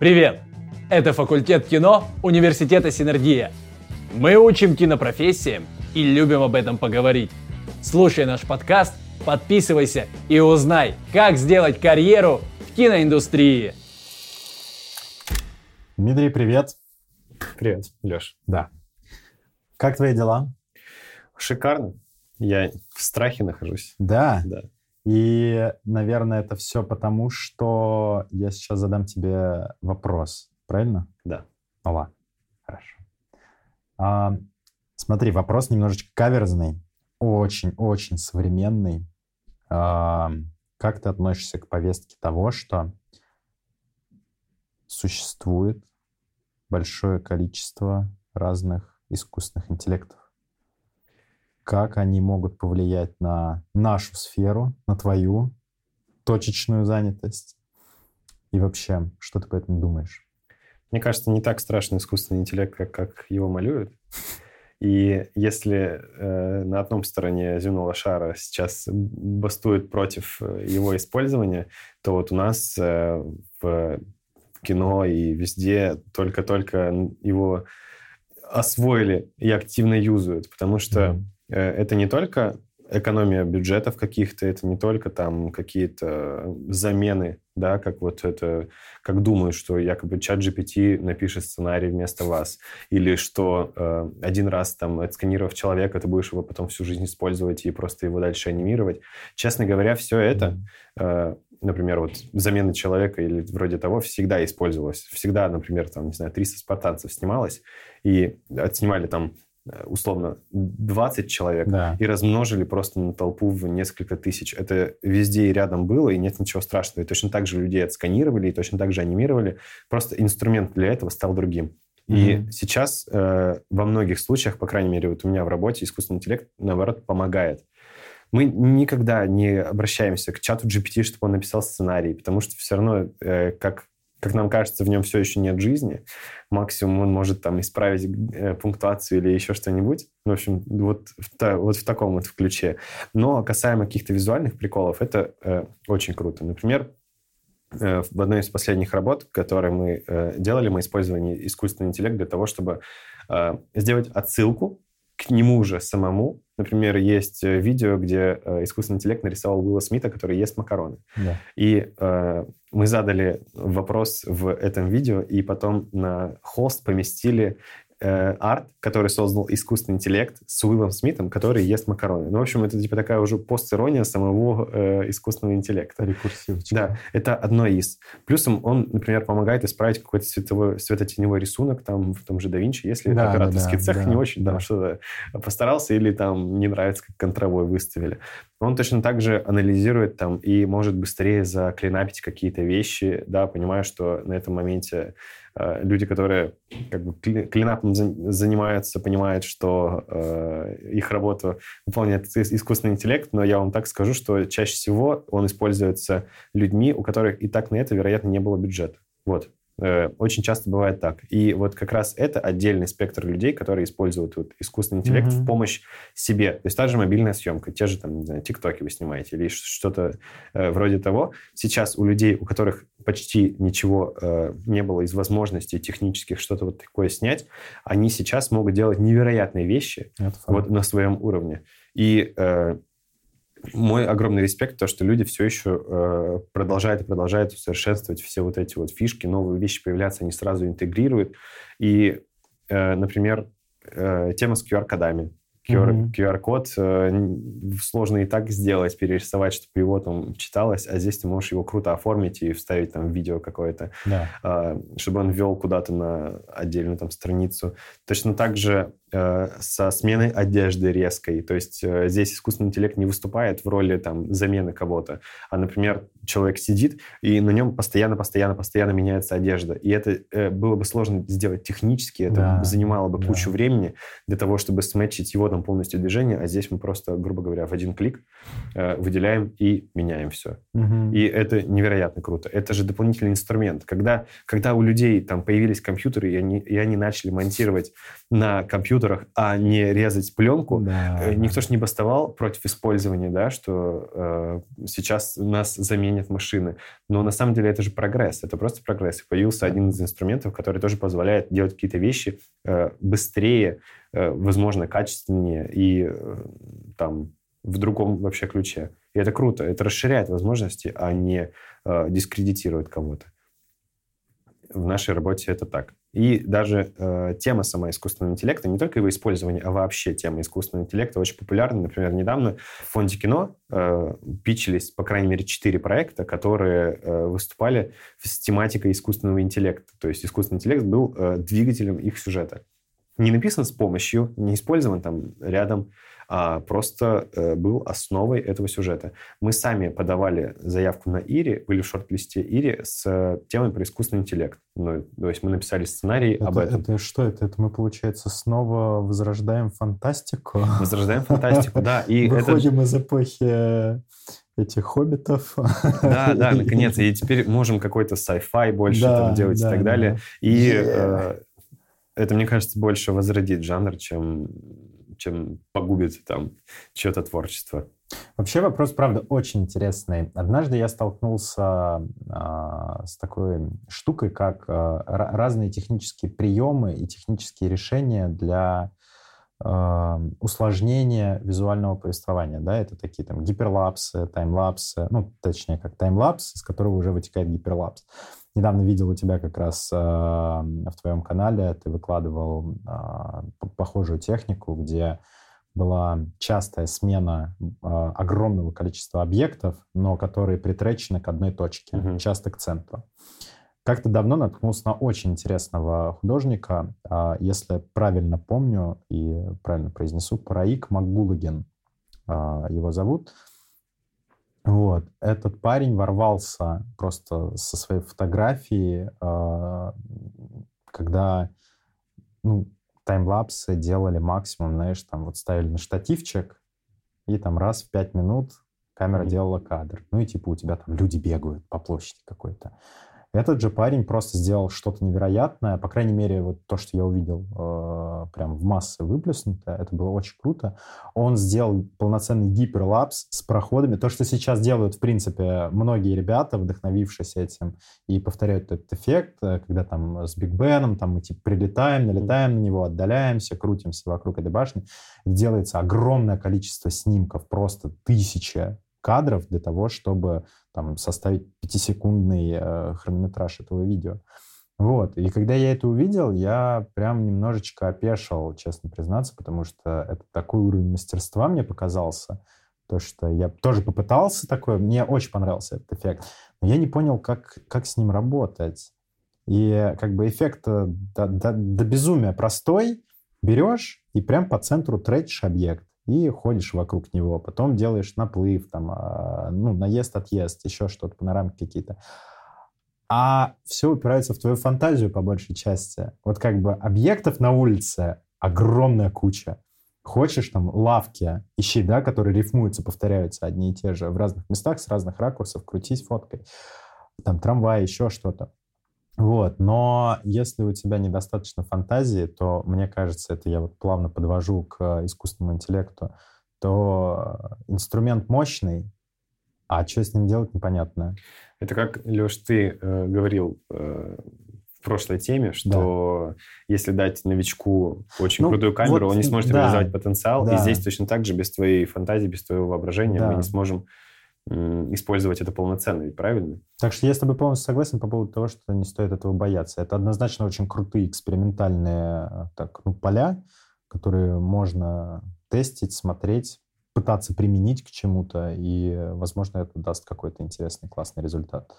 Привет! Это факультет кино Университета Синергия. Мы учим кинопрофессиям и любим об этом поговорить. Слушай наш подкаст, подписывайся и узнай, как сделать карьеру в киноиндустрии. Дмитрий, привет. Привет, Леш. Да. Как твои дела? Шикарно. Я в страхе нахожусь. Да. Да. И, наверное, это все потому, что я сейчас задам тебе вопрос. Правильно? Да. Ну ладно. Хорошо. А, смотри, вопрос немножечко каверзный. Очень-очень современный. А, как ты относишься к повестке того, что существует большое количество разных искусственных интеллектов? Как они могут повлиять на нашу сферу, на твою точечную занятость? И вообще, что ты по этому думаешь? Мне кажется, не так страшный искусственный интеллект, как, как его малюют. И если э, на одном стороне земного шара сейчас бастует против э, его использования, то вот у нас э, в кино и везде только-только его освоили и активно юзают, потому что mm-hmm это не только экономия бюджетов каких-то, это не только там какие-то замены, да, как вот это, как думают, что якобы чат GPT напишет сценарий вместо вас, или что э, один раз там отсканировав человека, ты будешь его потом всю жизнь использовать и просто его дальше анимировать. Честно говоря, все это, э, например, вот замена человека или вроде того всегда использовалось. Всегда, например, там, не знаю, 300 спартанцев снималось, и отснимали там Э, условно 20 человек да. и размножили просто на толпу в несколько тысяч. Это везде и рядом было, и нет ничего страшного. И точно так же людей отсканировали, и точно так же анимировали. Просто инструмент для этого стал другим. И mm-hmm. сейчас э, во многих случаях, по крайней мере, вот у меня в работе искусственный интеллект, наоборот, помогает. Мы никогда не обращаемся к чату GPT, чтобы он написал сценарий, потому что все равно, э, как как нам кажется, в нем все еще нет жизни. Максимум он может там исправить э, пунктуацию или еще что-нибудь. В общем, вот в, вот в таком вот ключе. Но касаемо каких-то визуальных приколов, это э, очень круто. Например, э, в одной из последних работ, которые мы э, делали, мы использовали искусственный интеллект для того, чтобы э, сделать отсылку к нему же самому. Например, есть э, видео, где э, искусственный интеллект нарисовал Уилла Смита, который ест макароны. Да. И э, мы задали вопрос в этом видео, и потом на холст поместили э, арт, который создал искусственный интеллект с Уиллом Смитом, который ест макароны. Ну, в общем, это типа такая уже постирония самого э, искусственного интеллекта. Рекурсивочка. Да, это одно из. Плюсом он, например, помогает исправить какой-то световой, светотеневой рисунок там в том же да если да, операторский да, цех да, не очень да. там что-то постарался или там не нравится, как контровой выставили. Он точно так же анализирует там и может быстрее заклинапить какие-то вещи, да, понимая, что на этом моменте люди, которые как бы клинапом занимаются, понимают, что э, их работу выполняет искусственный интеллект, но я вам так скажу, что чаще всего он используется людьми, у которых и так на это, вероятно, не было бюджета. Вот. Э, очень часто бывает так. И вот как раз это отдельный спектр людей, которые используют вот искусственный интеллект mm-hmm. в помощь себе. То есть та же мобильная съемка, те же там, не знаю, тиктоки вы снимаете или что-то э, вроде того. Сейчас у людей, у которых почти ничего э, не было из возможностей технических что-то вот такое снять, они сейчас могут делать невероятные вещи вот на своем уровне. И э, мой огромный респект, то, что люди все еще э, продолжают и продолжают усовершенствовать все вот эти вот фишки, новые вещи появляются, они сразу интегрируют. И, э, например, э, тема с QR-кодами. QR. QR-код э, сложно и так сделать, перерисовать, чтобы его там читалось, а здесь ты можешь его круто оформить и вставить там видео какое-то, да. э, чтобы он вел куда-то на отдельную там страницу. Точно так же со сменой одежды резкой. То есть э, здесь искусственный интеллект не выступает в роли там, замены кого-то, а, например, человек сидит, и на нем постоянно, постоянно, постоянно меняется одежда. И это э, было бы сложно сделать технически, это да, занимало бы да. кучу времени для того, чтобы сметчить его там полностью движение, а здесь мы просто, грубо говоря, в один клик выделяем и меняем все. Угу. И это невероятно круто. Это же дополнительный инструмент. Когда, когда у людей там появились компьютеры, и они, и они начали монтировать на компьютерах, а не резать пленку. Да. Э, Никто ж не бастовал против использования, да, что э, сейчас нас заменят машины. Но на самом деле это же прогресс, это просто прогресс. И появился один из инструментов, который тоже позволяет делать какие-то вещи э, быстрее, э, возможно, качественнее и э, там в другом вообще ключе. И это круто, это расширяет возможности, а не э, дискредитирует кого-то. В нашей работе это так. И даже э, тема сама искусственного интеллекта, не только его использование, а вообще тема искусственного интеллекта очень популярна. Например, недавно в фонде кино э, пичились, по крайней мере, четыре проекта, которые э, выступали с тематикой искусственного интеллекта. То есть искусственный интеллект был э, двигателем их сюжета. Не написан с помощью, не использован там рядом просто э, был основой этого сюжета. Мы сами подавали заявку на Ири, были в шорт-листе Ири с э, темой про искусственный интеллект. Ну, то есть мы написали сценарий это, об этом. Это что это? Это мы, получается, снова возрождаем фантастику? Возрождаем фантастику, да. И Выходим из эпохи этих хоббитов. Да, да, наконец. И теперь можем какой-то sci-fi больше да, там делать да, и так далее. Да. И yeah. э, это, мне кажется, больше возродит жанр, чем чем погубит там чье-то творчество. Вообще вопрос, правда, очень интересный. Однажды я столкнулся э, с такой штукой, как э, разные технические приемы и технические решения для э, усложнения визуального повествования. Да, это такие там гиперлапсы, таймлапсы, ну, точнее, как таймлапс, из которого уже вытекает гиперлапс. Недавно видел у тебя как раз э, в твоем канале, ты выкладывал э, похожую технику, где была частая смена э, огромного количества объектов, но которые притречены к одной точке, mm-hmm. часто к центру. Как-то давно наткнулся на очень интересного художника, э, если правильно помню и правильно произнесу, Параик Макгулагин э, его зовут. Вот. Этот парень ворвался просто со своей фотографии, а, когда ну, таймлапсы делали максимум, знаешь, там вот ставили на штативчик, и там раз в пять минут камера mm-hmm. делала кадр. Ну и типа у тебя там люди бегают по площади какой-то. Этот же парень просто сделал что-то невероятное, по крайней мере, вот то, что я увидел э, прям в массы выплеснуто, это было очень круто. Он сделал полноценный гиперлапс с проходами, то, что сейчас делают, в принципе, многие ребята, вдохновившись этим, и повторяют этот эффект, э, когда там с Биг Беном, там мы типа прилетаем, налетаем на него, отдаляемся, крутимся вокруг этой башни. Делается огромное количество снимков, просто тысяча кадров для того, чтобы там, составить пятисекундный э, хронометраж этого видео. Вот. И когда я это увидел, я прям немножечко опешил, честно признаться, потому что это такой уровень мастерства мне показался, то, что я тоже попытался такое, мне очень понравился этот эффект, но я не понял, как, как с ним работать. И как бы эффект э, до, до, до безумия простой, берешь и прям по центру тратишь объект и ходишь вокруг него, потом делаешь наплыв, там, а, ну, наезд, отъезд, еще что-то, панорамки какие-то. А все упирается в твою фантазию по большей части. Вот как бы объектов на улице огромная куча. Хочешь там лавки, ищи, да, которые рифмуются, повторяются одни и те же в разных местах, с разных ракурсов, крутись фоткой. Там трамвай, еще что-то. Вот, но если у тебя недостаточно фантазии, то, мне кажется, это я вот плавно подвожу к искусственному интеллекту, то инструмент мощный, а что с ним делать, непонятно. Это как, Леш, ты э, говорил э, в прошлой теме, что да. если дать новичку очень ну, крутую камеру, вот, он не сможет да, реализовать потенциал. Да. И здесь точно так же, без твоей фантазии, без твоего воображения, да. мы не сможем использовать это полноценно, ведь правильно? Так что я с тобой полностью согласен по поводу того, что не стоит этого бояться. Это однозначно очень крутые экспериментальные э, так, ну, поля, которые можно тестить, смотреть, пытаться применить к чему-то, и, возможно, это даст какой-то интересный, классный результат.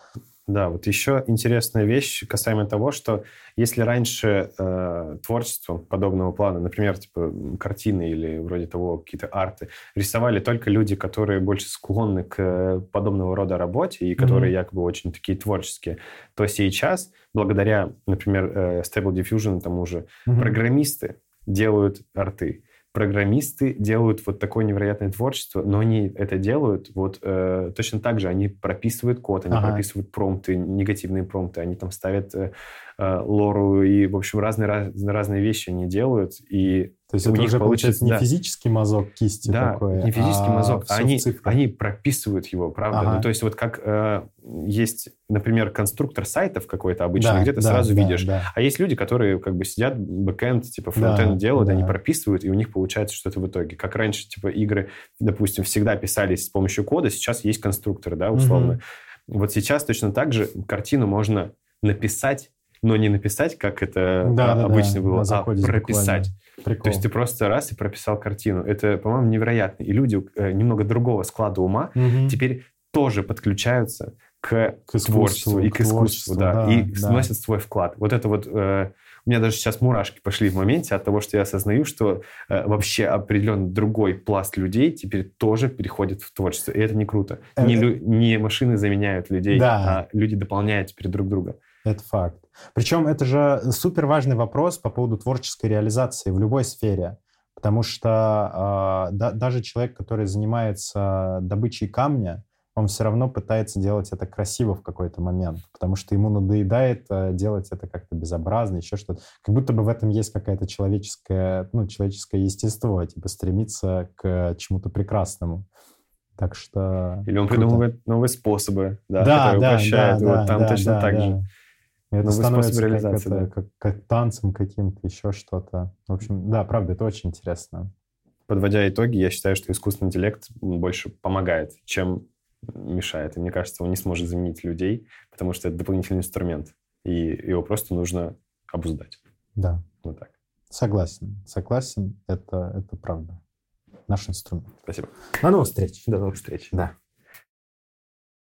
Да, вот еще интересная вещь касаемо того, что если раньше э, творчество подобного плана, например, типа картины или вроде того какие-то арты, рисовали только люди, которые больше склонны к подобного рода работе и которые mm-hmm. якобы очень такие творческие, то сейчас, благодаря, например, э, Stable Diffusion тому же, mm-hmm. программисты делают арты программисты делают вот такое невероятное творчество, но они это делают вот э, точно так же. Они прописывают код, они ага. прописывают промпты, негативные промпты, они там ставят э, лору, и, в общем, разные, раз, разные вещи они делают, и То есть у это них уже получается не да. физический мазок кисти Да, такой, не физический а мазок, а они, они прописывают его, правда. Ага. Ну, то есть вот как э, есть, например, конструктор сайтов какой-то обычно, Да, где ты да, сразу да, видишь. да. А есть люди, которые как бы сидят, бэкэнд, типа фронтенд Да, делают, они да. прописывают, и у них получается что-то в итоге. Как раньше, типа, игры, допустим, всегда писались с помощью кода, сейчас есть конструкторы, да, условно. Вот сейчас точно так же картину можно написать, но не написать, как это Да, а, да, обычно да, было, а прописать. Прикол. То есть ты просто раз и прописал картину. Это, по-моему, невероятно. И люди э, немного другого склада ума Мгм. теперь тоже подключаются к, К творчеству и к к искусству, да, да, и да. вносят свой вклад. Вот это вот... э, у меня даже сейчас мурашки пошли в моменте от того, что я осознаю, что э, вообще определенно другой пласт людей теперь тоже переходит в творчество. И это не круто. Э, Не, э. лю- не машины заменяют людей, Да. а люди дополняют теперь друг друга. Это факт. Причем это же супер важный вопрос по поводу творческой реализации в любой сфере. Потому что а, да- даже человек, который занимается добычей камня, он все равно пытается делать это красиво в какой-то момент, потому что ему надоедает э, делать это как-то безобразно, еще что-то. Как будто бы в этом есть какая-то человеческая, ну, человеческое естество, типа стремиться к чему-то прекрасному. Так что... Или он круто. придумывает новые способы, да, да, которые да, упрощают. да, вот да, там да, точно да, так да. же. Это Новый способ становится как, это, да. как, как танцем каким-то, еще что-то. В общем, да, правда, это очень интересно. Подводя итоги, я считаю, что искусственный интеллект больше помогает, чем мешает. И мне кажется, он не сможет заменить людей, потому что это дополнительный инструмент. И его просто нужно обуздать. Да, Вот так. согласен. Согласен, это, это правда. Наш инструмент. Спасибо. До новых встреч. До новых встреч. Да.